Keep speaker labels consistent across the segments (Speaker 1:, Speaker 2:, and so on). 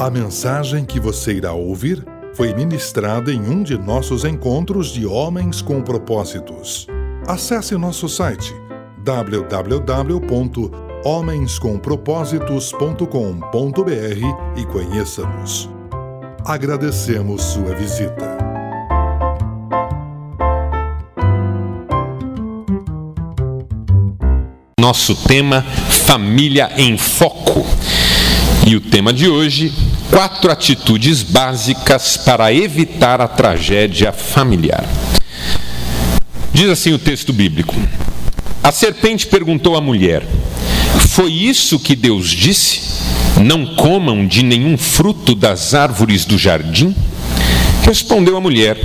Speaker 1: A mensagem que você irá ouvir foi ministrada em um de nossos encontros de Homens com Propósitos. Acesse nosso site www.homenscompropósitos.com.br e conheça-nos. Agradecemos sua visita.
Speaker 2: Nosso tema Família em Foco. E o tema de hoje: quatro atitudes básicas para evitar a tragédia familiar. Diz assim o texto bíblico: A serpente perguntou à mulher: Foi isso que Deus disse? Não comam de nenhum fruto das árvores do jardim? Respondeu a mulher: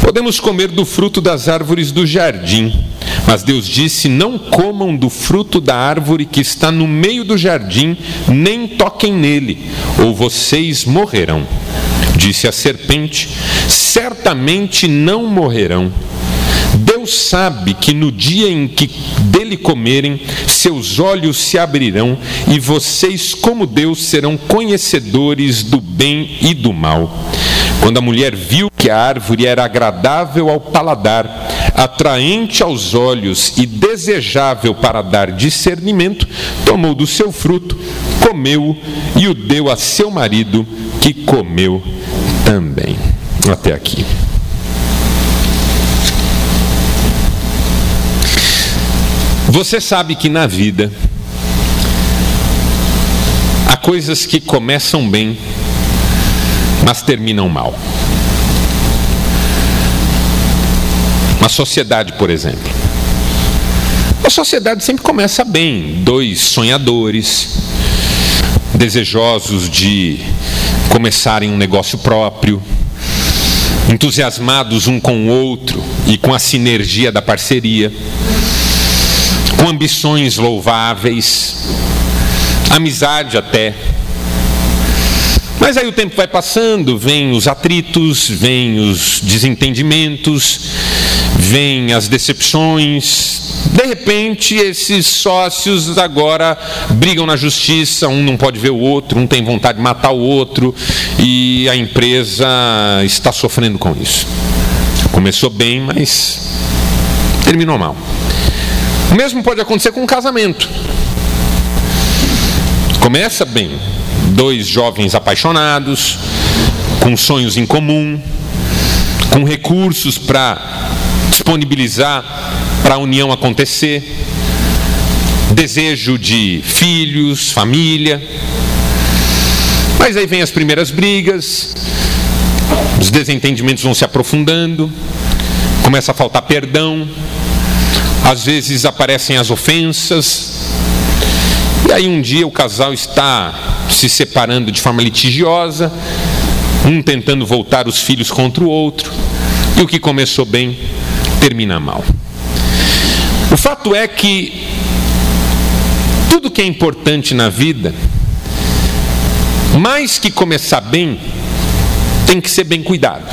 Speaker 2: Podemos comer do fruto das árvores do jardim. Mas Deus disse: Não comam do fruto da árvore que está no meio do jardim, nem toquem nele, ou vocês morrerão. Disse a serpente: Certamente não morrerão. Deus sabe que no dia em que dele comerem, seus olhos se abrirão e vocês, como Deus, serão conhecedores do bem e do mal. Quando a mulher viu que a árvore era agradável ao paladar, atraente aos olhos e desejável para dar discernimento, tomou do seu fruto, comeu e o deu a seu marido, que comeu também. Até aqui. Você sabe que na vida há coisas que começam bem, mas terminam mal. Uma sociedade, por exemplo. A sociedade sempre começa bem, dois sonhadores, desejosos de começarem um negócio próprio, entusiasmados um com o outro e com a sinergia da parceria com ambições louváveis, amizade até. Mas aí o tempo vai passando, vem os atritos, vem os desentendimentos, vem as decepções. De repente, esses sócios agora brigam na justiça, um não pode ver o outro, um tem vontade de matar o outro, e a empresa está sofrendo com isso. Começou bem, mas terminou mal. O mesmo pode acontecer com um casamento. Começa bem, dois jovens apaixonados, com sonhos em comum, com recursos para disponibilizar para a união acontecer, desejo de filhos, família. Mas aí vem as primeiras brigas, os desentendimentos vão se aprofundando, começa a faltar perdão, às vezes aparecem as ofensas, e aí um dia o casal está se separando de forma litigiosa, um tentando voltar os filhos contra o outro, e o que começou bem termina mal. O fato é que tudo que é importante na vida, mais que começar bem, tem que ser bem cuidado.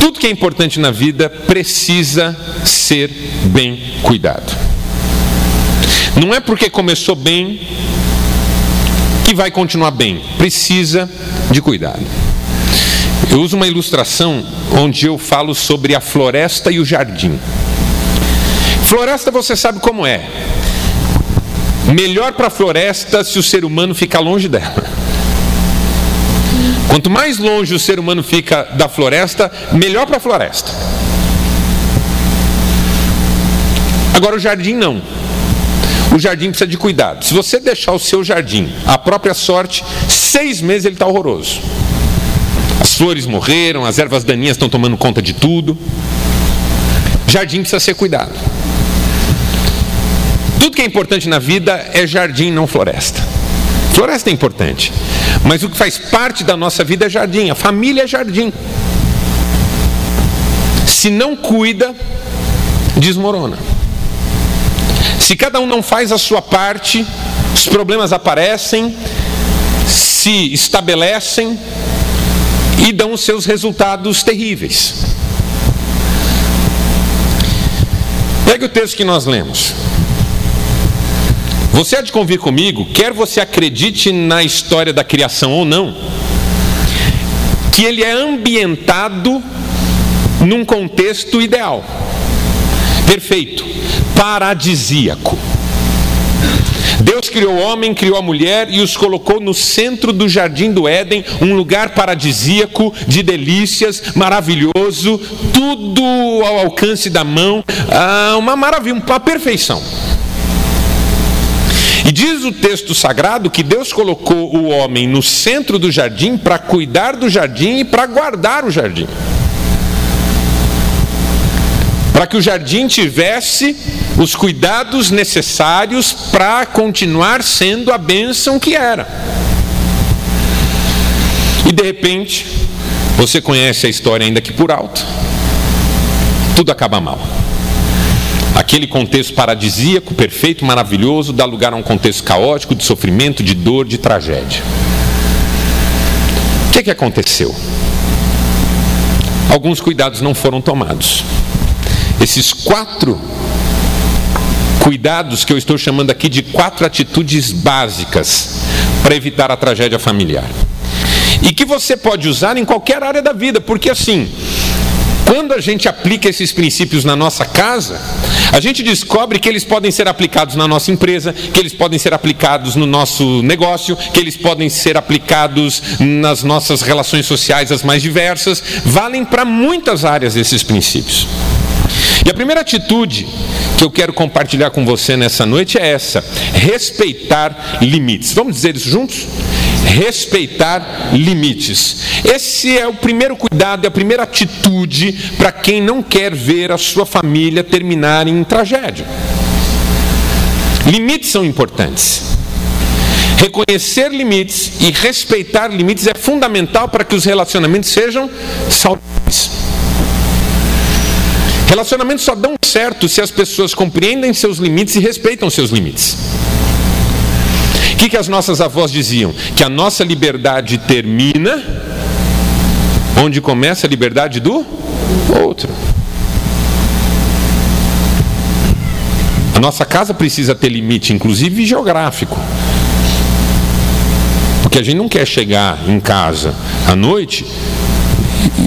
Speaker 2: Tudo que é importante na vida precisa ser bem cuidado. Não é porque começou bem que vai continuar bem. Precisa de cuidado. Eu uso uma ilustração onde eu falo sobre a floresta e o jardim. Floresta você sabe como é. Melhor para a floresta se o ser humano ficar longe dela. Quanto mais longe o ser humano fica da floresta, melhor para a floresta. Agora o jardim não. O jardim precisa de cuidado. Se você deixar o seu jardim à própria sorte, seis meses ele está horroroso. As flores morreram, as ervas daninhas estão tomando conta de tudo. Jardim precisa ser cuidado. Tudo que é importante na vida é jardim, não floresta. Floresta é importante, mas o que faz parte da nossa vida é jardim, a família é jardim. Se não cuida, desmorona. Se cada um não faz a sua parte, os problemas aparecem, se estabelecem e dão seus resultados terríveis. Pegue o texto que nós lemos. Você há de convir comigo, quer você acredite na história da criação ou não, que ele é ambientado num contexto ideal, perfeito, paradisíaco. Deus criou o homem, criou a mulher e os colocou no centro do jardim do Éden, um lugar paradisíaco, de delícias, maravilhoso, tudo ao alcance da mão, ah, uma maravilha, uma perfeição. E diz o texto sagrado que Deus colocou o homem no centro do jardim para cuidar do jardim e para guardar o jardim. Para que o jardim tivesse os cuidados necessários para continuar sendo a bênção que era. E de repente, você conhece a história ainda que por alto, tudo acaba mal. Aquele contexto paradisíaco, perfeito, maravilhoso, dá lugar a um contexto caótico de sofrimento, de dor, de tragédia. O que, é que aconteceu? Alguns cuidados não foram tomados. Esses quatro cuidados que eu estou chamando aqui de quatro atitudes básicas para evitar a tragédia familiar. E que você pode usar em qualquer área da vida, porque assim, quando a gente aplica esses princípios na nossa casa, a gente descobre que eles podem ser aplicados na nossa empresa, que eles podem ser aplicados no nosso negócio, que eles podem ser aplicados nas nossas relações sociais as mais diversas, valem para muitas áreas esses princípios. E a primeira atitude que eu quero compartilhar com você nessa noite é essa: respeitar limites. Vamos dizer isso juntos? Respeitar limites. Esse é o primeiro cuidado, é a primeira atitude para quem não quer ver a sua família terminar em tragédia. Limites são importantes. Reconhecer limites e respeitar limites é fundamental para que os relacionamentos sejam saudáveis. Relacionamentos só dão certo se as pessoas compreendem seus limites e respeitam seus limites. O que, que as nossas avós diziam? Que a nossa liberdade termina onde começa a liberdade do outro. A nossa casa precisa ter limite, inclusive geográfico. Porque a gente não quer chegar em casa à noite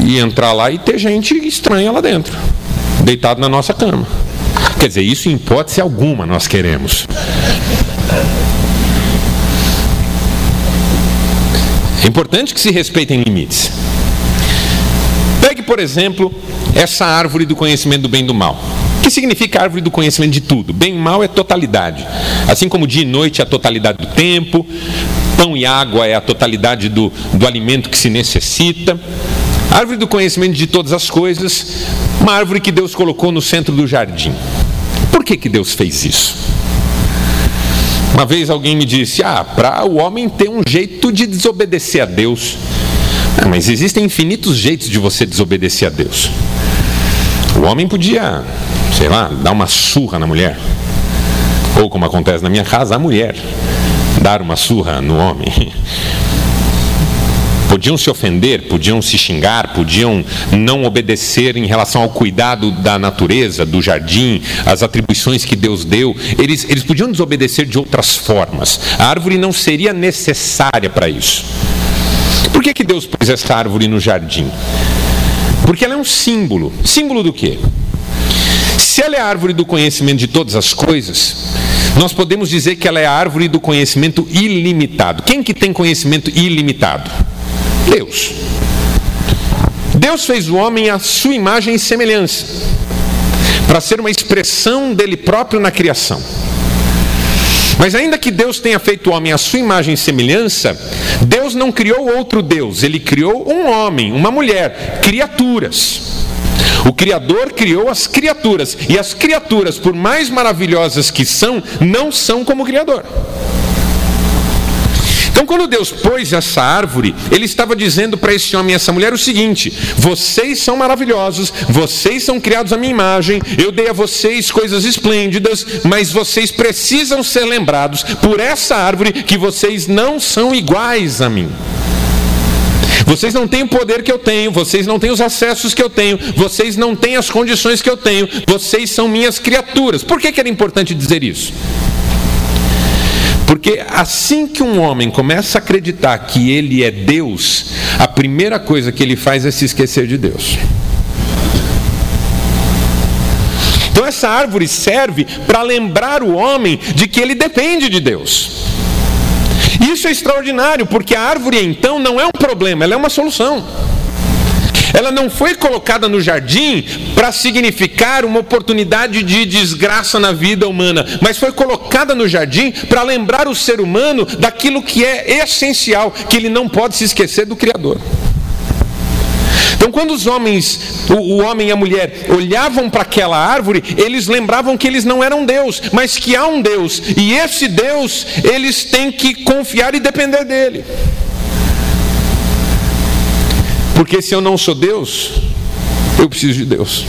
Speaker 2: e entrar lá e ter gente estranha lá dentro deitado na nossa cama. Quer dizer, isso em hipótese alguma nós queremos. É importante que se respeitem limites. Pegue, por exemplo, essa árvore do conhecimento do bem e do mal. O que significa árvore do conhecimento de tudo? Bem e mal é totalidade. Assim como dia e noite é a totalidade do tempo, pão e água é a totalidade do, do alimento que se necessita. Árvore do conhecimento de todas as coisas, uma árvore que Deus colocou no centro do jardim. Por que, que Deus fez isso? Uma vez alguém me disse: Ah, para o homem ter um jeito de desobedecer a Deus. Ah, mas existem infinitos jeitos de você desobedecer a Deus. O homem podia, sei lá, dar uma surra na mulher. Ou como acontece na minha casa, a mulher dar uma surra no homem. Podiam se ofender, podiam se xingar, podiam não obedecer em relação ao cuidado da natureza, do jardim, as atribuições que Deus deu. Eles, eles podiam desobedecer de outras formas. A árvore não seria necessária para isso. Por que, que Deus pôs essa árvore no jardim? Porque ela é um símbolo. Símbolo do quê? Se ela é a árvore do conhecimento de todas as coisas, nós podemos dizer que ela é a árvore do conhecimento ilimitado. Quem que tem conhecimento ilimitado? Deus. Deus fez o homem à sua imagem e semelhança, para ser uma expressão dele próprio na criação. Mas ainda que Deus tenha feito o homem à sua imagem e semelhança, Deus não criou outro Deus, ele criou um homem, uma mulher, criaturas. O Criador criou as criaturas, e as criaturas, por mais maravilhosas que são, não são como o Criador. Então, quando Deus pôs essa árvore, Ele estava dizendo para esse homem e essa mulher o seguinte: vocês são maravilhosos, vocês são criados à minha imagem, eu dei a vocês coisas esplêndidas, mas vocês precisam ser lembrados por essa árvore que vocês não são iguais a mim. Vocês não têm o poder que eu tenho, vocês não têm os acessos que eu tenho, vocês não têm as condições que eu tenho, vocês são minhas criaturas. Por que, que era importante dizer isso? Porque assim que um homem começa a acreditar que ele é Deus, a primeira coisa que ele faz é se esquecer de Deus. Então essa árvore serve para lembrar o homem de que ele depende de Deus. Isso é extraordinário, porque a árvore então não é um problema, ela é uma solução. Ela não foi colocada no jardim para significar uma oportunidade de desgraça na vida humana, mas foi colocada no jardim para lembrar o ser humano daquilo que é essencial, que ele não pode se esquecer do Criador. Então, quando os homens, o, o homem e a mulher, olhavam para aquela árvore, eles lembravam que eles não eram Deus, mas que há um Deus, e esse Deus eles têm que confiar e depender dele. Porque se eu não sou Deus, eu preciso de Deus.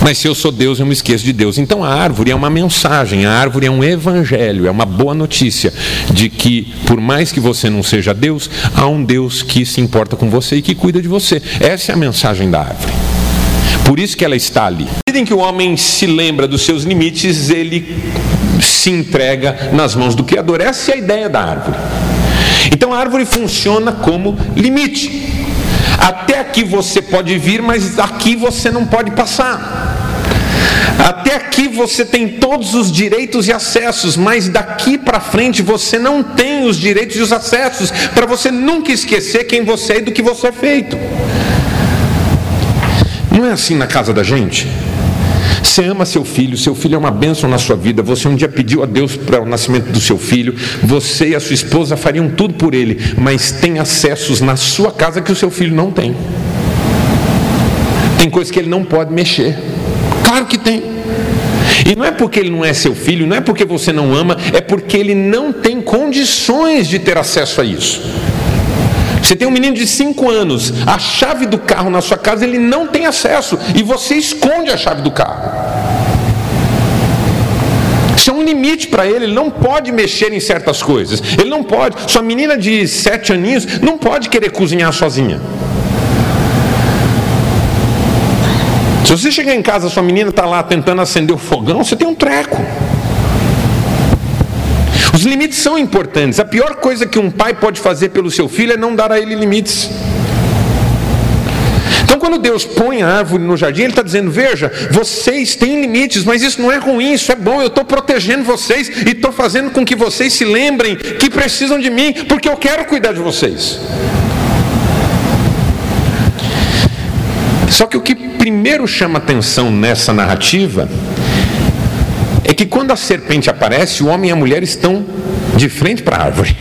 Speaker 2: Mas se eu sou Deus, eu me esqueço de Deus. Então a árvore é uma mensagem, a árvore é um evangelho, é uma boa notícia de que, por mais que você não seja Deus, há um Deus que se importa com você e que cuida de você. Essa é a mensagem da árvore. Por isso que ela está ali. Na medida em que o homem se lembra dos seus limites, ele se entrega nas mãos do Criador. Essa é a ideia da árvore. Então a árvore funciona como limite. Até aqui você pode vir, mas aqui você não pode passar. Até aqui você tem todos os direitos e acessos, mas daqui para frente você não tem os direitos e os acessos, para você nunca esquecer quem você é e do que você é feito. Não é assim na casa da gente? Você ama seu filho, seu filho é uma bênção na sua vida. Você um dia pediu a Deus para o nascimento do seu filho. Você e a sua esposa fariam tudo por ele, mas tem acessos na sua casa que o seu filho não tem. Tem coisas que ele não pode mexer. Claro que tem. E não é porque ele não é seu filho, não é porque você não ama, é porque ele não tem condições de ter acesso a isso. Você tem um menino de 5 anos, a chave do carro na sua casa ele não tem acesso e você esconde a chave do carro. Isso é um limite para ele, ele não pode mexer em certas coisas. Ele não pode. Sua menina de 7 aninhos não pode querer cozinhar sozinha. Se você chegar em casa, sua menina está lá tentando acender o fogão, você tem um treco. Os limites são importantes. A pior coisa que um pai pode fazer pelo seu filho é não dar a ele limites. Então, quando Deus põe a árvore no jardim, Ele está dizendo: Veja, vocês têm limites, mas isso não é ruim, isso é bom. Eu estou protegendo vocês e estou fazendo com que vocês se lembrem que precisam de mim, porque eu quero cuidar de vocês. Só que o que primeiro chama atenção nessa narrativa que quando a serpente aparece, o homem e a mulher estão de frente para a árvore.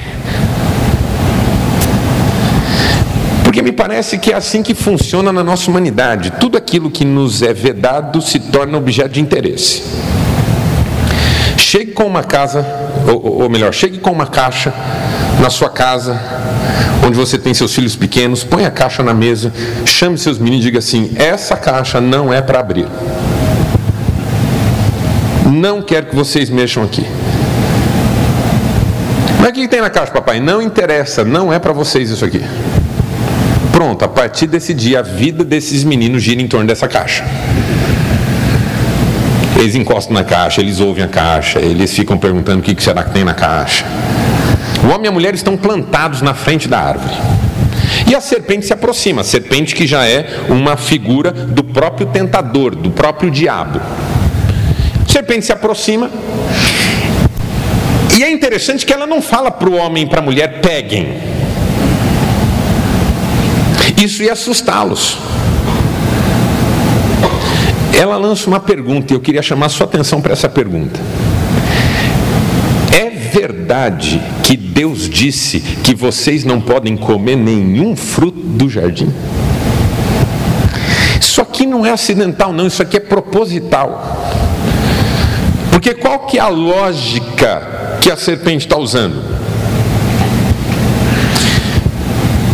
Speaker 2: Porque me parece que é assim que funciona na nossa humanidade. Tudo aquilo que nos é vedado se torna objeto de interesse. Chegue com uma casa, ou, ou melhor, chegue com uma caixa na sua casa, onde você tem seus filhos pequenos, põe a caixa na mesa, chame seus meninos e diga assim: essa caixa não é para abrir. Não quero que vocês mexam aqui. Mas o que tem na caixa, papai? Não interessa, não é para vocês isso aqui. Pronto, a partir desse dia, a vida desses meninos gira em torno dessa caixa. Eles encostam na caixa, eles ouvem a caixa, eles ficam perguntando o que será que tem na caixa. O homem e a mulher estão plantados na frente da árvore. E a serpente se aproxima, a serpente que já é uma figura do próprio tentador, do próprio diabo. Serpente se aproxima. E é interessante que ela não fala para o homem e para a mulher: peguem. Isso ia assustá-los. Ela lança uma pergunta e eu queria chamar sua atenção para essa pergunta. É verdade que Deus disse que vocês não podem comer nenhum fruto do jardim? Isso aqui não é acidental, não, isso aqui é proposital. Porque qual que é a lógica que a serpente está usando?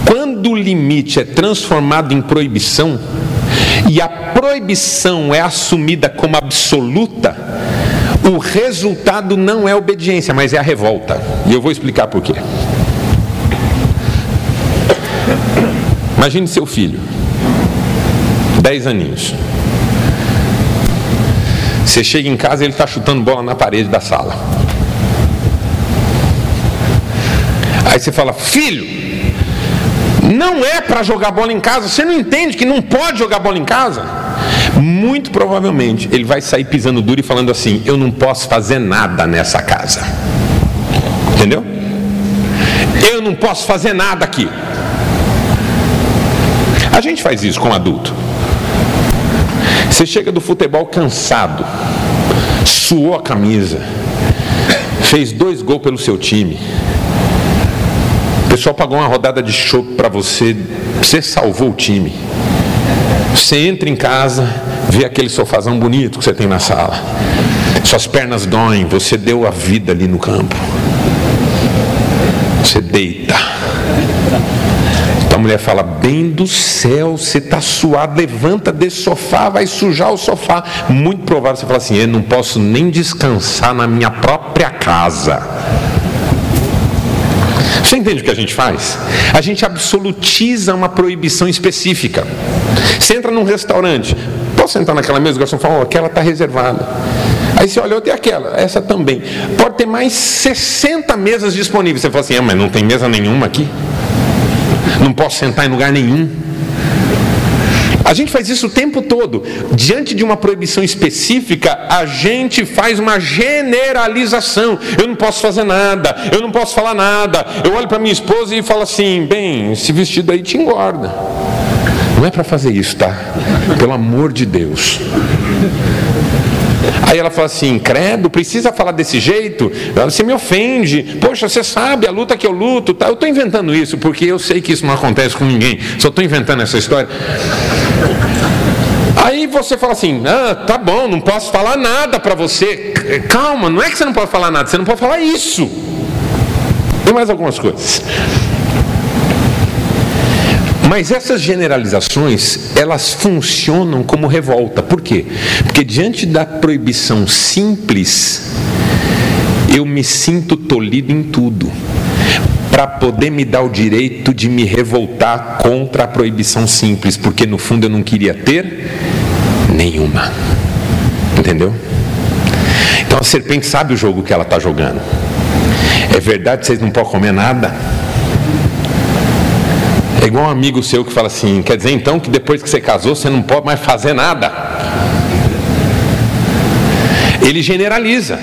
Speaker 2: Quando o limite é transformado em proibição, e a proibição é assumida como absoluta, o resultado não é obediência, mas é a revolta. E eu vou explicar por quê. Imagine seu filho, 10 aninhos. Você chega em casa e ele está chutando bola na parede da sala. Aí você fala, filho, não é para jogar bola em casa. Você não entende que não pode jogar bola em casa? Muito provavelmente ele vai sair pisando duro e falando assim: Eu não posso fazer nada nessa casa. Entendeu? Eu não posso fazer nada aqui. A gente faz isso com adulto. Você chega do futebol cansado, suou a camisa, fez dois gols pelo seu time. O pessoal pagou uma rodada de show para você, você salvou o time. Você entra em casa, vê aquele sofazão bonito que você tem na sala. Suas pernas doem, você deu a vida ali no campo. Você deita. Mulher fala: Bem do céu, você está suado, levanta desse sofá, vai sujar o sofá. Muito provável você fala assim: Eu não posso nem descansar na minha própria casa. Você entende o que a gente faz? A gente absolutiza uma proibição específica. Você entra num restaurante, posso sentar naquela mesa? O garçom fala, oh, aquela está reservada. Aí você olha, tem aquela, essa também. Pode ter mais 60 mesas disponíveis. Você fala assim, ah, mas não tem mesa nenhuma aqui. Não posso sentar em lugar nenhum. A gente faz isso o tempo todo. Diante de uma proibição específica, a gente faz uma generalização. Eu não posso fazer nada, eu não posso falar nada. Eu olho para minha esposa e falo assim: bem, esse vestido aí te engorda. Não é para fazer isso, tá? Pelo amor de Deus. Aí ela fala assim: credo, precisa falar desse jeito? Você me ofende. Poxa, você sabe a luta que eu luto. Tá? Eu estou inventando isso porque eu sei que isso não acontece com ninguém. Só estou inventando essa história. Aí você fala assim: ah, tá bom, não posso falar nada para você. Calma, não é que você não pode falar nada, você não pode falar isso. E mais algumas coisas. Mas essas generalizações, elas funcionam como revolta. Por quê? Porque diante da proibição simples, eu me sinto tolhido em tudo. Para poder me dar o direito de me revoltar contra a proibição simples, porque no fundo eu não queria ter nenhuma. Entendeu? Então a serpente sabe o jogo que ela está jogando. É verdade vocês não podem comer nada? É igual um amigo seu que fala assim: quer dizer então que depois que você casou você não pode mais fazer nada. Ele generaliza.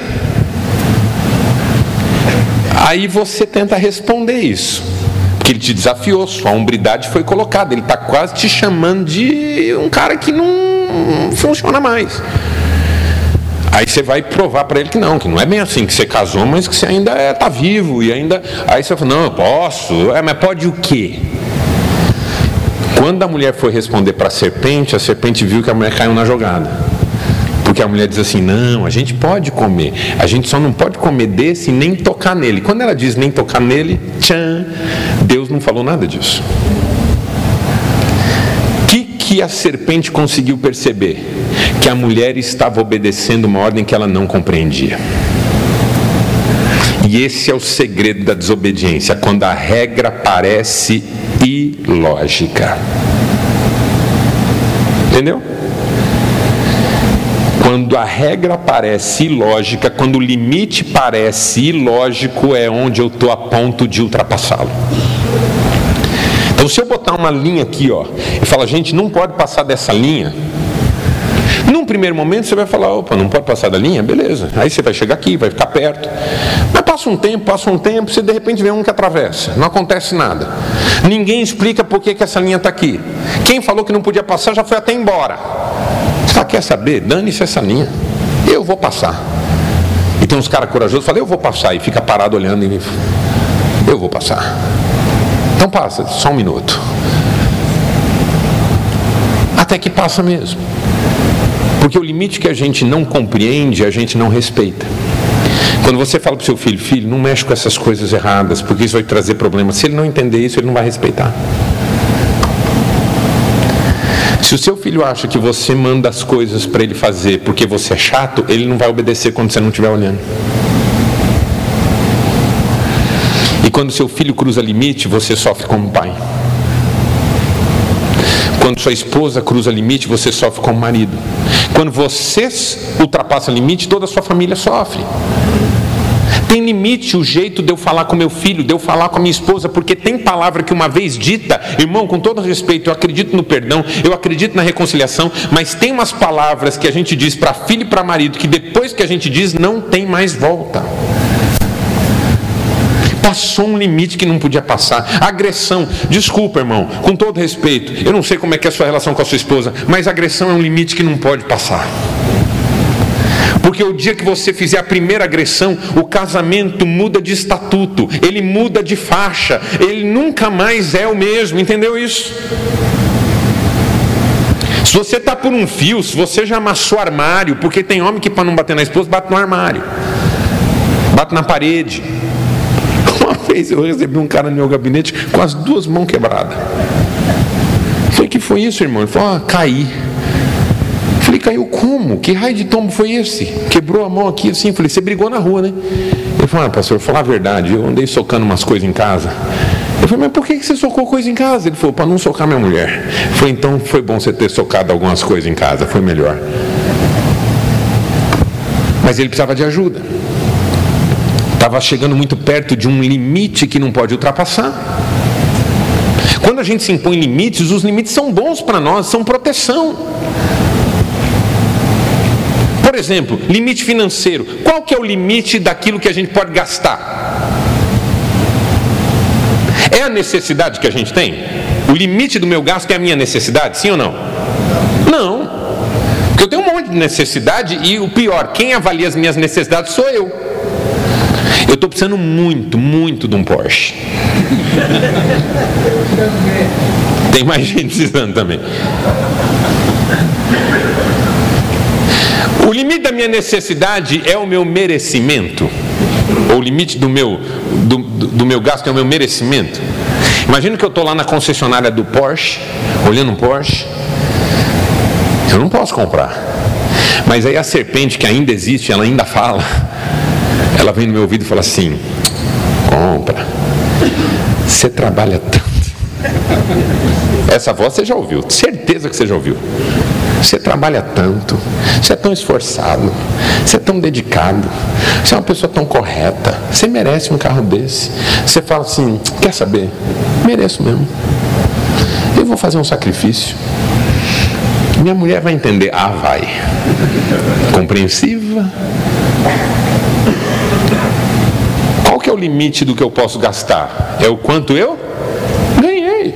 Speaker 2: Aí você tenta responder isso. Porque ele te desafiou, sua hombridade foi colocada. Ele está quase te chamando de um cara que não funciona mais. Aí você vai provar para ele que não, que não é bem assim, que você casou, mas que você ainda está é, tá vivo e ainda. Aí você fala, não, eu posso. É, mas pode o quê? Quando a mulher foi responder para a serpente, a serpente viu que a mulher caiu na jogada. Porque a mulher diz assim: não, a gente pode comer, a gente só não pode comer desse e nem tocar nele. Quando ela diz nem tocar nele, tchan, Deus não falou nada disso. O que, que a serpente conseguiu perceber? Que a mulher estava obedecendo uma ordem que ela não compreendia. E esse é o segredo da desobediência, quando a regra parece ilógica. Entendeu? Quando a regra parece ilógica, quando o limite parece ilógico, é onde eu estou a ponto de ultrapassá-lo. Então, se eu botar uma linha aqui, ó, e falar, gente, não pode passar dessa linha, num primeiro momento você vai falar, opa, não pode passar da linha? Beleza. Aí você vai chegar aqui, vai ficar perto. Passa um tempo, passa um tempo, você de repente vê um que atravessa. Não acontece nada. Ninguém explica por que, que essa linha está aqui. Quem falou que não podia passar já foi até embora. Você quer saber? Dane-se essa linha. Eu vou passar. E tem uns caras corajosos que falam, eu vou passar. E fica parado olhando e eu vou passar. Então passa, só um minuto. Até que passa mesmo. Porque o limite que a gente não compreende, a gente não respeita. Quando você fala para o seu filho, filho, não mexe com essas coisas erradas, porque isso vai trazer problemas. Se ele não entender isso, ele não vai respeitar. Se o seu filho acha que você manda as coisas para ele fazer porque você é chato, ele não vai obedecer quando você não estiver olhando. E quando seu filho cruza limite, você sofre como pai. Quando sua esposa cruza limite, você sofre como marido. Quando você ultrapassa limite, toda a sua família sofre. Tem limite o jeito de eu falar com meu filho, de eu falar com a minha esposa, porque tem palavra que uma vez dita, irmão, com todo respeito, eu acredito no perdão, eu acredito na reconciliação, mas tem umas palavras que a gente diz para filho e para marido que depois que a gente diz não tem mais volta passou um limite que não podia passar. Agressão, desculpa, irmão, com todo respeito, eu não sei como é que é a sua relação com a sua esposa, mas agressão é um limite que não pode passar. Porque o dia que você fizer a primeira agressão, o casamento muda de estatuto, ele muda de faixa, ele nunca mais é o mesmo, entendeu isso? Se você está por um fio, se você já amassou armário, porque tem homem que para não bater na esposa, bate no armário, bate na parede. Uma vez eu recebi um cara no meu gabinete com as duas mãos quebradas. Falei, que foi isso, irmão? Ele falou, ah, caí. Falei, caiu como? Que raio de tombo foi esse? Quebrou a mão aqui assim. Falei, você brigou na rua, né? Ele falou, ah, pastor, falar a verdade, eu andei socando umas coisas em casa. Eu falei, mas por que você socou coisa em casa? Ele falou, para não socar minha mulher. Falei, então foi bom você ter socado algumas coisas em casa, foi melhor. Mas ele precisava de ajuda. Estava chegando muito perto de um limite que não pode ultrapassar. Quando a gente se impõe limites, os limites são bons para nós, são proteção. Por exemplo, limite financeiro. Qual que é o limite daquilo que a gente pode gastar? É a necessidade que a gente tem? O limite do meu gasto é a minha necessidade, sim ou não? Não. Porque eu tenho um monte de necessidade e o pior, quem avalia as minhas necessidades sou eu. Eu estou precisando muito, muito de um Porsche. Tem mais gente precisando também. O limite da minha necessidade é o meu merecimento? Ou o limite do meu, do, do meu gasto é o meu merecimento? Imagina que eu estou lá na concessionária do Porsche, olhando um Porsche. Eu não posso comprar. Mas aí a serpente que ainda existe, ela ainda fala. Ela vem no meu ouvido e fala assim: compra. Você trabalha tanto. Essa voz você já ouviu, certeza que você já ouviu. Você trabalha tanto, você é tão esforçado, você é tão dedicado, você é uma pessoa tão correta, você merece um carro desse. Você fala assim: quer saber? Mereço mesmo. Eu vou fazer um sacrifício. Minha mulher vai entender. Ah, vai. Compreensiva. Qual que é o limite do que eu posso gastar? É o quanto eu ganhei.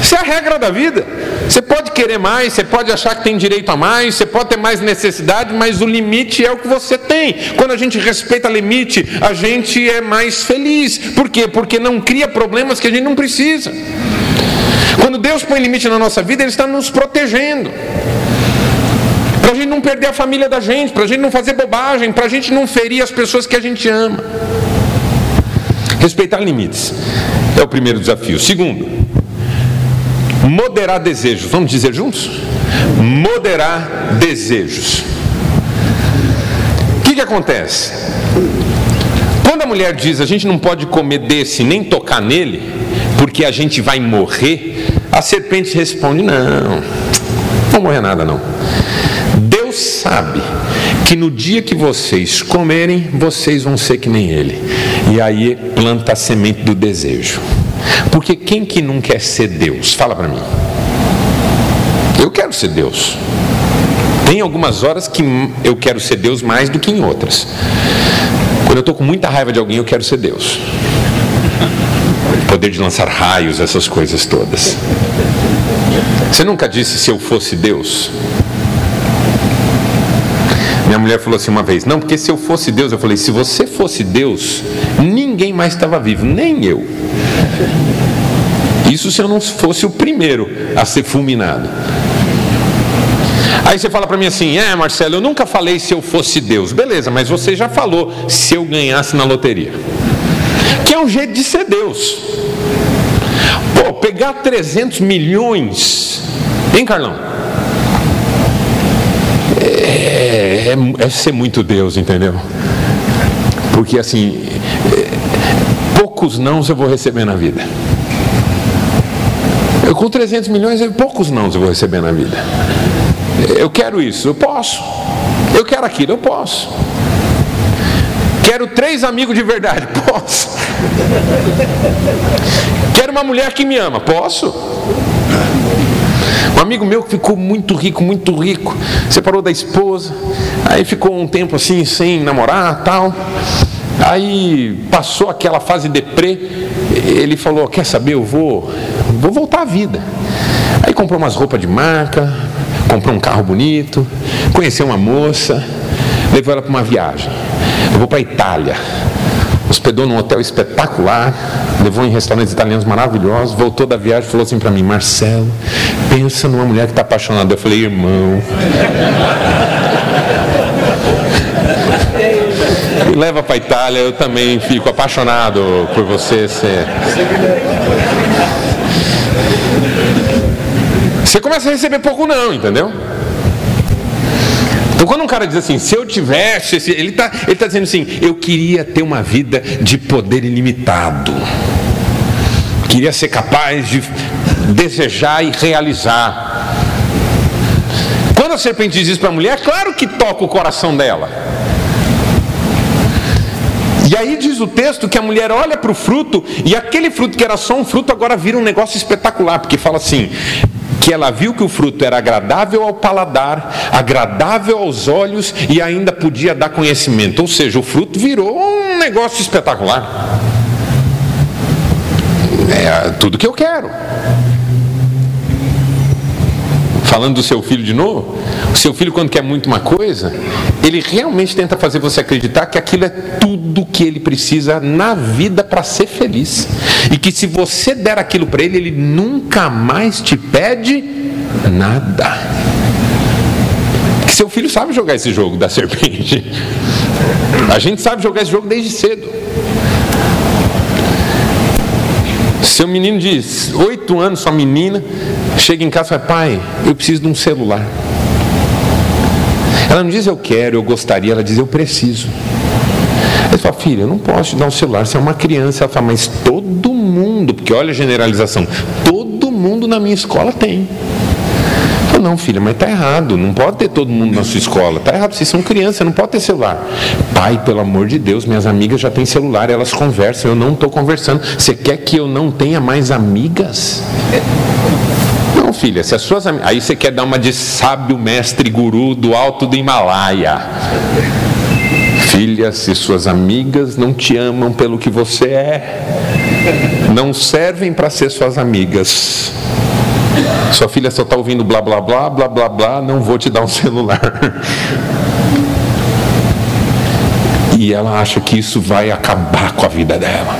Speaker 2: Isso é a regra da vida. Você pode querer mais, você pode achar que tem direito a mais, você pode ter mais necessidade, mas o limite é o que você tem. Quando a gente respeita o limite, a gente é mais feliz. Por quê? Porque não cria problemas que a gente não precisa. Quando Deus põe limite na nossa vida, Ele está nos protegendo. Para a gente não perder a família da gente, para a gente não fazer bobagem, para a gente não ferir as pessoas que a gente ama. Respeitar limites é o primeiro desafio. Segundo, Moderar desejos. Vamos dizer juntos? Moderar desejos. O que, que acontece? Quando a mulher diz a gente não pode comer desse nem tocar nele, porque a gente vai morrer, a serpente responde: não, não vou morrer nada não. Deus sabe que no dia que vocês comerem, vocês vão ser que nem ele. E aí planta a semente do desejo. Porque quem que não quer ser Deus? Fala para mim. Eu quero ser Deus. Tem algumas horas que eu quero ser Deus mais do que em outras. Quando eu estou com muita raiva de alguém, eu quero ser Deus. Poder de lançar raios, essas coisas todas. Você nunca disse se eu fosse Deus? Minha mulher falou assim uma vez: Não, porque se eu fosse Deus, eu falei: Se você fosse Deus, ninguém mais estava vivo, nem eu. Isso se eu não fosse o primeiro a ser fulminado. Aí você fala para mim assim: É, Marcelo, eu nunca falei se eu fosse Deus. Beleza, mas você já falou se eu ganhasse na loteria. Que é um jeito de ser Deus. Pô, pegar 300 milhões. Hein, Carlão? É, é, é ser muito Deus, entendeu? Porque assim, poucos não eu vou receber na vida. Eu com 300 milhões, poucos não eu vou receber na vida. Eu quero isso, eu posso. Eu quero aquilo, eu posso. Quero três amigos de verdade, posso. Quero uma mulher que me ama, posso. Um amigo meu que ficou muito rico, muito rico, separou da esposa, aí ficou um tempo assim sem namorar, tal. Aí passou aquela fase deprê, ele falou: Quer saber, eu vou, vou voltar à vida. Aí comprou umas roupas de marca, comprou um carro bonito, conheceu uma moça, levou ela para uma viagem. Eu vou para a Itália. Hospedou num hotel espetacular, levou em restaurantes italianos maravilhosos, voltou da viagem e falou assim para mim: Marcelo, pensa numa mulher que está apaixonada. Eu falei: Irmão. Me leva para a Itália, eu também fico apaixonado por você. Você começa a receber pouco não, entendeu? Então quando um cara diz assim, se eu tivesse, ele está ele tá dizendo assim, eu queria ter uma vida de poder ilimitado. Queria ser capaz de desejar e realizar. Quando a serpente diz isso para a mulher, é claro que toca o coração dela. E aí diz o texto que a mulher olha para o fruto e aquele fruto que era só um fruto agora vira um negócio espetacular, porque fala assim: que ela viu que o fruto era agradável ao paladar, agradável aos olhos e ainda podia dar conhecimento. Ou seja, o fruto virou um negócio espetacular. É tudo que eu quero. Falando do seu filho de novo, o seu filho, quando quer muito uma coisa, ele realmente tenta fazer você acreditar que aquilo é tudo que ele precisa na vida para ser feliz. E que se você der aquilo para ele, ele nunca mais te pede nada. Que seu filho sabe jogar esse jogo da serpente. A gente sabe jogar esse jogo desde cedo. Seu menino diz, oito anos, sua menina, chega em casa e fala, pai, eu preciso de um celular. Ela não diz eu quero, eu gostaria, ela diz eu preciso. Ele fala, filha, eu não posso te dar um celular, você é uma criança. Ela fala, mas todo mundo, porque olha a generalização, todo mundo na minha escola tem. Não, filha, mas está errado. Não pode ter todo mundo na sua escola. Está errado, vocês são crianças, não pode ter celular. Pai, pelo amor de Deus, minhas amigas já têm celular, elas conversam, eu não estou conversando. Você quer que eu não tenha mais amigas? Não, filha, se as suas Aí você quer dar uma de sábio mestre guru do alto do Himalaia. Filha, se suas amigas não te amam pelo que você é, não servem para ser suas amigas. Sua filha só está ouvindo blá blá blá, blá blá blá, não vou te dar um celular. E ela acha que isso vai acabar com a vida dela.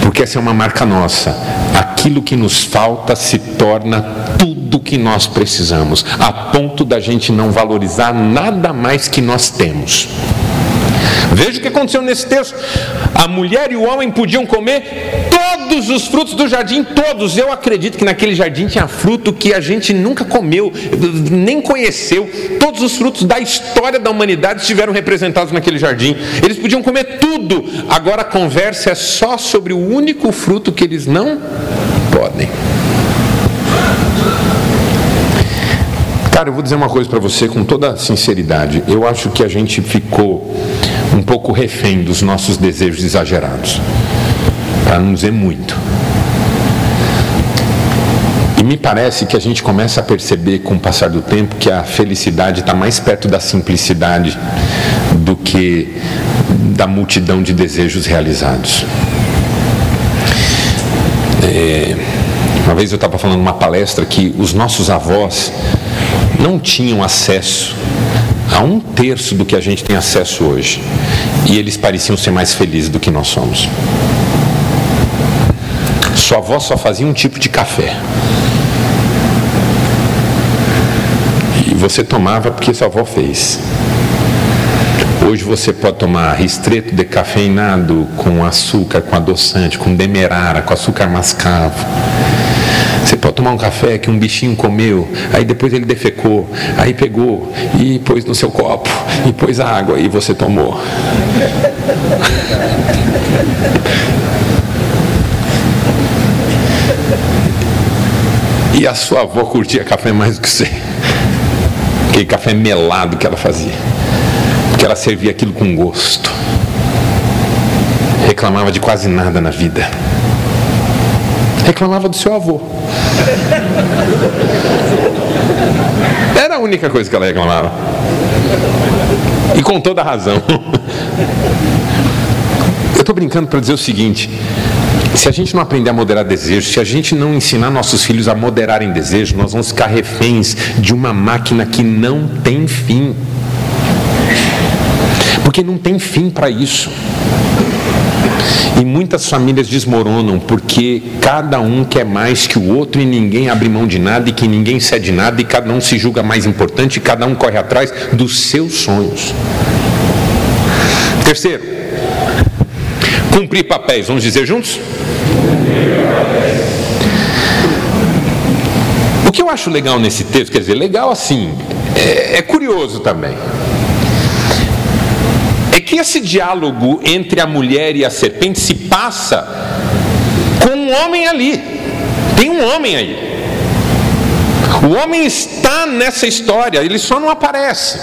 Speaker 2: Porque essa é uma marca nossa. Aquilo que nos falta se torna tudo que nós precisamos, a ponto da gente não valorizar nada mais que nós temos. Veja o que aconteceu nesse texto. A mulher e o homem podiam comer todos os frutos do jardim, todos. Eu acredito que naquele jardim tinha fruto que a gente nunca comeu, nem conheceu. Todos os frutos da história da humanidade estiveram representados naquele jardim. Eles podiam comer tudo. Agora a conversa é só sobre o único fruto que eles não podem. Cara, eu vou dizer uma coisa para você com toda sinceridade. Eu acho que a gente ficou um pouco refém dos nossos desejos exagerados, para não dizer muito. E me parece que a gente começa a perceber com o passar do tempo que a felicidade está mais perto da simplicidade do que da multidão de desejos realizados. É, uma vez eu estava falando numa palestra que os nossos avós não tinham acesso a um terço do que a gente tem acesso hoje. E eles pareciam ser mais felizes do que nós somos. Sua avó só fazia um tipo de café. E você tomava porque sua avó fez. Hoje você pode tomar ristreto decafeinado com açúcar, com adoçante, com demerara, com açúcar mascavo você pode tomar um café que um bichinho comeu, aí depois ele defecou, aí pegou e pôs no seu copo, e pôs a água e você tomou. E a sua avó curtia café mais do que você. Aquele café melado que ela fazia. Porque ela servia aquilo com gosto. Reclamava de quase nada na vida. Reclamava do seu avô. Era a única coisa que ela reclamava. E com toda a razão. Eu estou brincando para dizer o seguinte: se a gente não aprender a moderar desejo, se a gente não ensinar nossos filhos a moderarem desejo, nós vamos ficar reféns de uma máquina que não tem fim. Porque não tem fim para isso. E muitas famílias desmoronam porque cada um quer mais que o outro e ninguém abre mão de nada e que ninguém cede nada e cada um se julga mais importante e cada um corre atrás dos seus sonhos. Terceiro, cumprir papéis. Vamos dizer juntos? O que eu acho legal nesse texto, quer dizer, legal assim, é, é curioso também é que esse diálogo entre a mulher e a serpente se passa com um homem ali. Tem um homem aí. O homem está nessa história, ele só não aparece.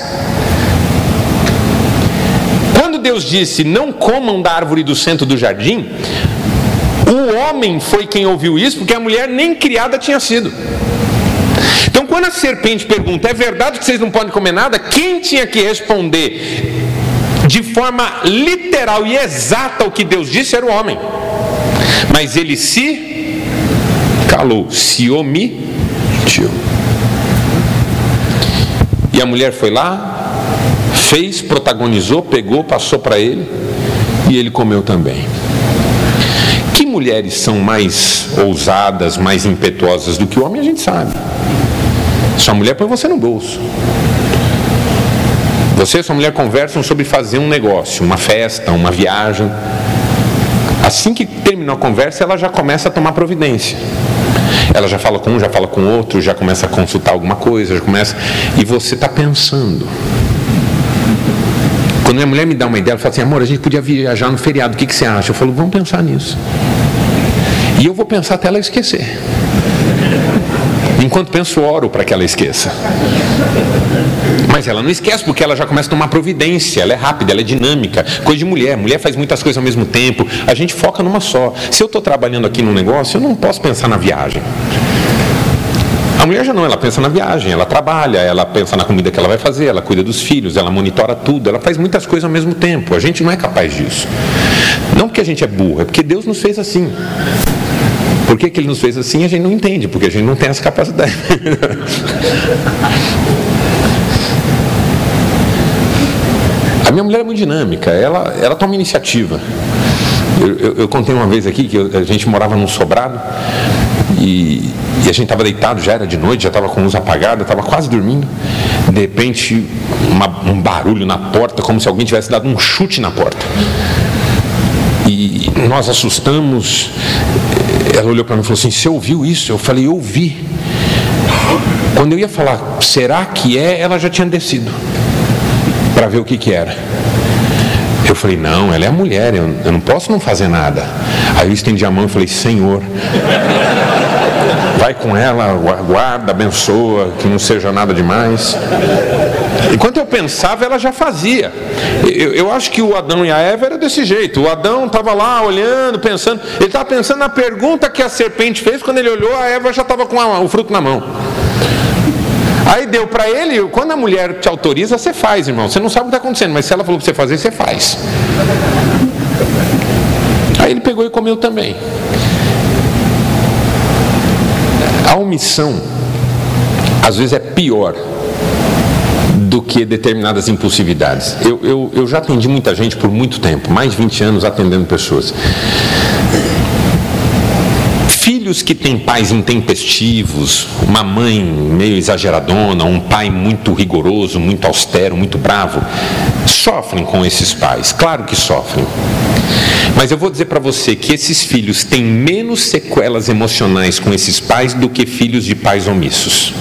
Speaker 2: Deus disse: Não comam da árvore do centro do jardim, o homem foi quem ouviu isso, porque a mulher nem criada tinha sido. Então, quando a serpente pergunta: É verdade que vocês não podem comer nada? Quem tinha que responder de forma literal e exata o que Deus disse era o homem. Mas ele se calou, se omitiu. E a mulher foi lá, fez, protagonizou, pegou, passou para ele e ele comeu também. Que mulheres são mais ousadas, mais impetuosas do que o homem, a gente sabe. Sua mulher põe você no bolso. Você e sua mulher conversam sobre fazer um negócio, uma festa, uma viagem. Assim que terminou a conversa, ela já começa a tomar providência. Ela já fala com um, já fala com outro, já começa a consultar alguma coisa, já começa. E você está pensando. Quando minha mulher me dá uma ideia, ela fala assim: amor, a gente podia viajar no feriado, o que, que você acha? Eu falo: vamos pensar nisso. E eu vou pensar até ela esquecer. Enquanto penso, oro para que ela esqueça. Mas ela não esquece porque ela já começa a tomar providência, ela é rápida, ela é dinâmica. Coisa de mulher, mulher faz muitas coisas ao mesmo tempo. A gente foca numa só. Se eu estou trabalhando aqui no negócio, eu não posso pensar na viagem. A mulher já não, ela pensa na viagem, ela trabalha, ela pensa na comida que ela vai fazer, ela cuida dos filhos, ela monitora tudo, ela faz muitas coisas ao mesmo tempo. A gente não é capaz disso. Não porque a gente é burro, é porque Deus nos fez assim. Por que, que ele nos fez assim, a gente não entende, porque a gente não tem essa capacidade. a minha mulher é muito dinâmica, ela, ela toma iniciativa. Eu, eu, eu contei uma vez aqui que eu, a gente morava num sobrado e, a gente estava deitado, já era de noite, já estava com luz apagada, estava quase dormindo. De repente, uma, um barulho na porta, como se alguém tivesse dado um chute na porta. E nós assustamos, ela olhou para mim e falou assim: Você ouviu isso? Eu falei: Eu ouvi. Quando eu ia falar, será que é? Ela já tinha descido para ver o que, que era. Eu falei: Não, ela é a mulher, eu, eu não posso não fazer nada. Aí eu estendi a mão e falei: Senhor, vai com ela, guarda, abençoa, que não seja nada demais. Enquanto eu pensava, ela já fazia. Eu, eu acho que o Adão e a Eva era desse jeito. O Adão estava lá olhando, pensando. Ele estava pensando na pergunta que a serpente fez. Quando ele olhou, a Eva já estava com a, o fruto na mão. Aí deu para ele, quando a mulher te autoriza, você faz, irmão. Você não sabe o que está acontecendo, mas se ela falou para você fazer, você faz. Aí ele pegou e comeu também. A omissão, às vezes, é pior do que determinadas impulsividades. Eu, eu, eu já atendi muita gente por muito tempo, mais de 20 anos atendendo pessoas. Filhos que têm pais intempestivos, uma mãe meio exageradona, um pai muito rigoroso, muito austero, muito bravo, sofrem com esses pais, claro que sofrem. Mas eu vou dizer para você que esses filhos têm menos sequelas emocionais com esses pais do que filhos de pais omissos.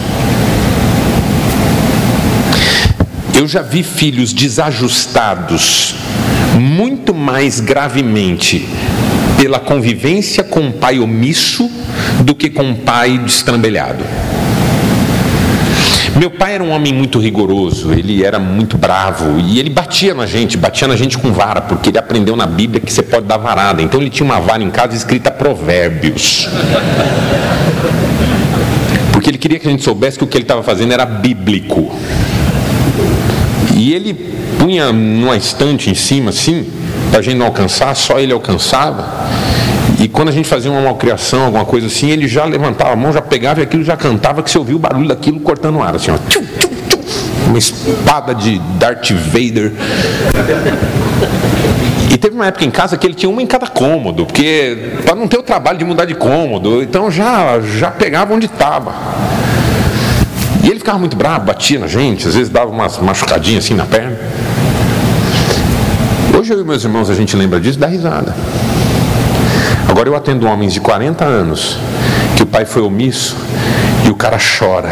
Speaker 2: Eu já vi filhos desajustados muito mais gravemente pela convivência com um pai omisso do que com um pai destrambelhado. Meu pai era um homem muito rigoroso, ele era muito bravo e ele batia na gente, batia na gente com vara, porque ele aprendeu na Bíblia que você pode dar varada. Então ele tinha uma vara em casa escrita Provérbios. Porque ele queria que a gente soubesse que o que ele estava fazendo era bíblico. E ele punha numa estante em cima, assim, para a gente não alcançar, só ele alcançava. E quando a gente fazia uma malcriação, alguma coisa assim, ele já levantava a mão, já pegava e aquilo já cantava, que você ouvia o barulho daquilo cortando o ar, assim, ó. Tchum, tchum, tchum, uma espada de Darth Vader. E teve uma época em casa que ele tinha uma em cada cômodo, porque para não ter o trabalho de mudar de cômodo, então já, já pegava onde estava. E ele ficava muito bravo, batia na gente, às vezes dava umas machucadinhas assim na perna. Hoje eu e meus irmãos a gente lembra disso e dá risada. Agora eu atendo homens de 40 anos que o pai foi omisso e o cara chora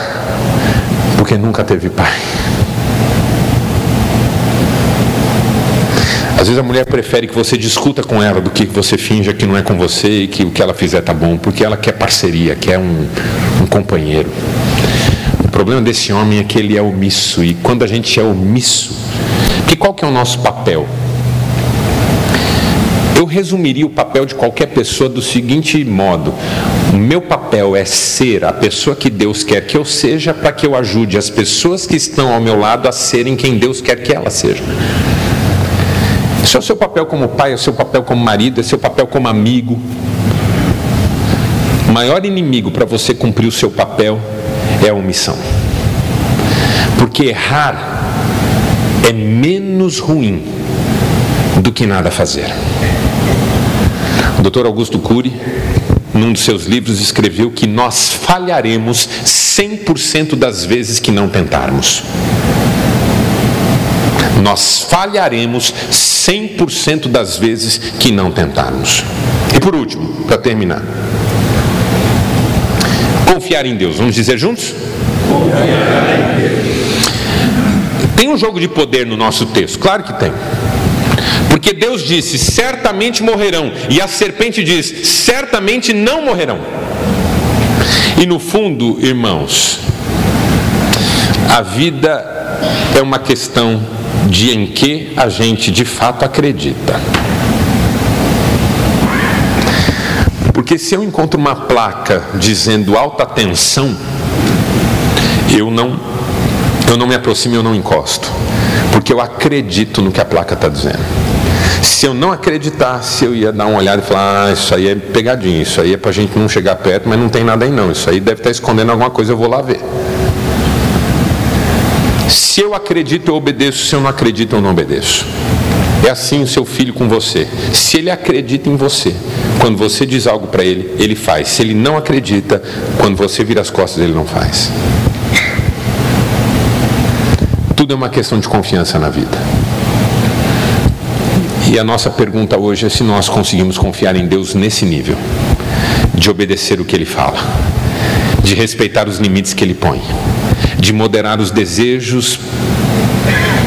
Speaker 2: porque nunca teve pai. Às vezes a mulher prefere que você discuta com ela do que você finja que não é com você e que o que ela fizer tá bom, porque ela quer parceria, quer um, um companheiro. O problema desse homem é que ele é omisso e quando a gente é omisso, que qual que é o nosso papel? Eu resumiria o papel de qualquer pessoa do seguinte modo: o meu papel é ser a pessoa que Deus quer que eu seja, para que eu ajude as pessoas que estão ao meu lado a serem quem Deus quer que elas sejam. Esse é o seu papel como pai, é o seu papel como marido, é o seu papel como amigo. O maior inimigo para você cumprir o seu papel é a omissão. Porque errar é menos ruim do que nada fazer. Dr. Augusto Cury, num dos seus livros, escreveu que nós falharemos 100% das vezes que não tentarmos. Nós falharemos 100% das vezes que não tentarmos. E por último, para terminar, confiar em Deus. Vamos dizer juntos? Tem um jogo de poder no nosso texto, claro que tem. Porque Deus disse: certamente morrerão, e a serpente diz: certamente não morrerão. E no fundo, irmãos, a vida é uma questão de em que a gente de fato acredita. Porque se eu encontro uma placa dizendo alta tensão, eu não eu não me aproximo, eu não encosto, porque eu acredito no que a placa está dizendo. Se eu não acreditasse, eu ia dar uma olhada e falar: ah, isso aí é pegadinho, isso aí é para a gente não chegar perto, mas não tem nada aí não. Isso aí deve estar tá escondendo alguma coisa, eu vou lá ver. Se eu acredito, eu obedeço. Se eu não acredito, eu não obedeço. É assim o seu filho com você. Se ele acredita em você, quando você diz algo para ele, ele faz. Se ele não acredita, quando você vira as costas, ele não faz. Tudo é uma questão de confiança na vida. E a nossa pergunta hoje é se nós conseguimos confiar em Deus nesse nível, de obedecer o que Ele fala, de respeitar os limites que Ele põe, de moderar os desejos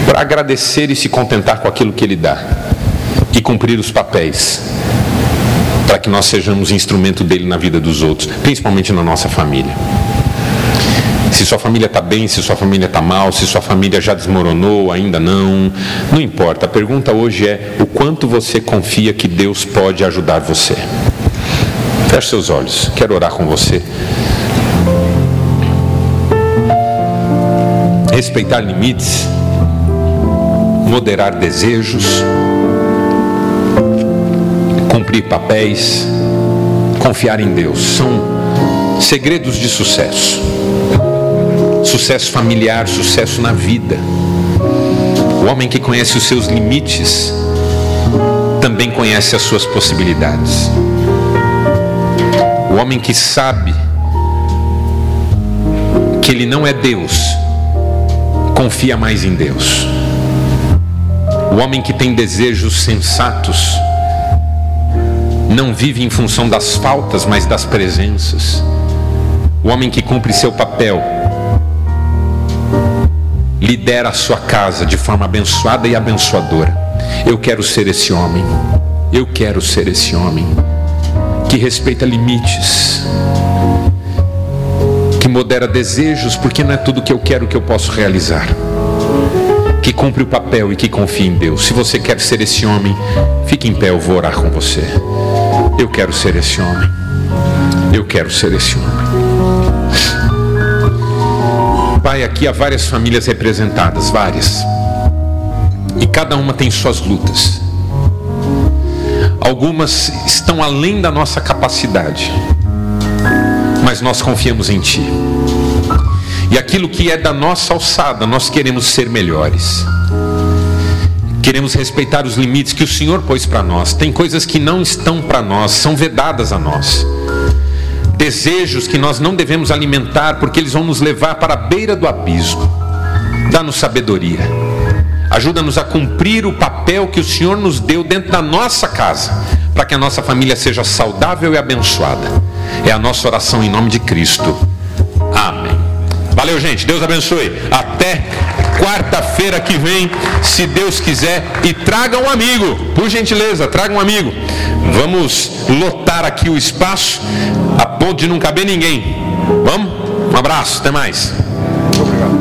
Speaker 2: para agradecer e se contentar com aquilo que Ele dá e cumprir os papéis para que nós sejamos instrumento dele na vida dos outros, principalmente na nossa família se sua família está bem, se sua família está mal, se sua família já desmoronou, ainda não. Não importa. A pergunta hoje é: o quanto você confia que Deus pode ajudar você? Feche seus olhos. Quero orar com você. Respeitar limites, moderar desejos, cumprir papéis, confiar em Deus são segredos de sucesso sucesso familiar, sucesso na vida. O homem que conhece os seus limites também conhece as suas possibilidades. O homem que sabe que ele não é Deus, confia mais em Deus. O homem que tem desejos sensatos não vive em função das faltas, mas das presenças. O homem que cumpre seu papel lidera a sua casa de forma abençoada e abençoadora. Eu quero ser esse homem. Eu quero ser esse homem que respeita limites, que modera desejos, porque não é tudo que eu quero que eu posso realizar. Que cumpre o papel e que confia em Deus. Se você quer ser esse homem, fique em pé, eu vou orar com você. Eu quero ser esse homem. Eu quero ser esse homem. Pai, aqui há várias famílias representadas, várias. E cada uma tem suas lutas. Algumas estão além da nossa capacidade. Mas nós confiamos em Ti. E aquilo que é da nossa alçada, nós queremos ser melhores. Queremos respeitar os limites que o Senhor pôs para nós. Tem coisas que não estão para nós, são vedadas a nós desejos que nós não devemos alimentar, porque eles vão nos levar para a beira do abismo. Dá-nos sabedoria. Ajuda-nos a cumprir o papel que o Senhor nos deu dentro da nossa casa, para que a nossa família seja saudável e abençoada. É a nossa oração em nome de Cristo. Amém. Valeu, gente. Deus abençoe. Até quarta-feira que vem, se Deus quiser. E traga um amigo, por gentileza, traga um amigo. Vamos lotar aqui o espaço ponto de não caber ninguém. Vamos? Um abraço, até mais. Obrigado.